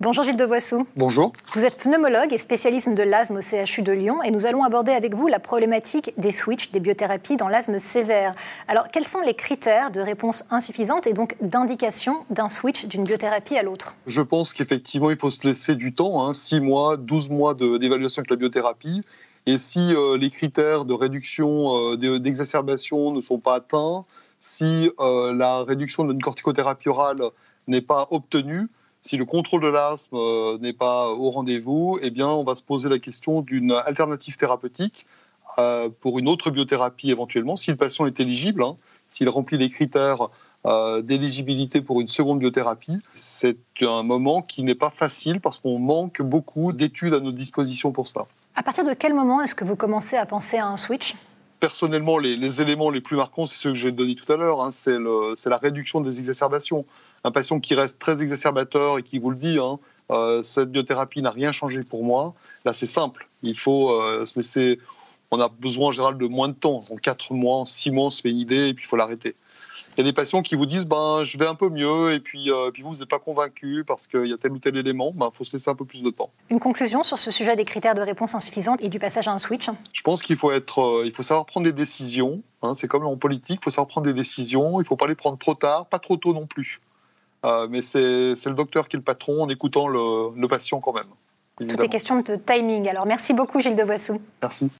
Bonjour Gilles Devoissou. Bonjour. Vous êtes pneumologue et spécialiste de l'asthme au CHU de Lyon et nous allons aborder avec vous la problématique des switches, des biothérapies dans l'asthme sévère. Alors, quels sont les critères de réponse insuffisante et donc d'indication d'un switch d'une biothérapie à l'autre? Je pense qu'effectivement, il faut se laisser du temps, 6 hein, mois, 12 mois d'évaluation avec la biothérapie. Et si euh, les critères de réduction euh, d'exacerbation ne sont pas atteints, si euh, la réduction d'une corticothérapie orale n'est pas obtenue, si le contrôle de l'asthme euh, n'est pas au rendez-vous, eh bien, on va se poser la question d'une alternative thérapeutique euh, pour une autre biothérapie éventuellement, si le patient est éligible, hein, s'il remplit les critères euh, d'éligibilité pour une seconde biothérapie. C'est un moment qui n'est pas facile parce qu'on manque beaucoup d'études à notre disposition pour ça. À partir de quel moment est-ce que vous commencez à penser à un switch? Personnellement, les, éléments les plus marquants, c'est ceux que j'ai donnés tout à l'heure. Hein. c'est la réduction des exacerbations. Un patient qui reste très exacerbateur et qui vous le dit, hein, euh, cette biothérapie n'a rien changé pour moi. Là, c'est simple. Il faut euh, se laisser. On a besoin en général de moins de temps. En 4 mois, en 6 mois, on se fait une idée et puis il faut l'arrêter. Il y a des patients qui vous disent ben, je vais un peu mieux et puis, euh, puis vous, vous n'êtes pas convaincu parce qu'il y a tel ou tel élément. Il ben, faut se laisser un peu plus de temps. Une conclusion sur ce sujet des critères de réponse insuffisante et du passage à un switch? Je pense qu'il faut, être, euh, il faut savoir prendre des décisions. Hein. c'est comme en politique, il faut savoir prendre des décisions. Il ne faut pas les prendre trop tard, pas trop tôt non plus. Euh, mais c'est le docteur qui est le patron en écoutant le, le patient quand même. Tout est question de timing. Alors merci beaucoup Gilles Devoissou. Merci.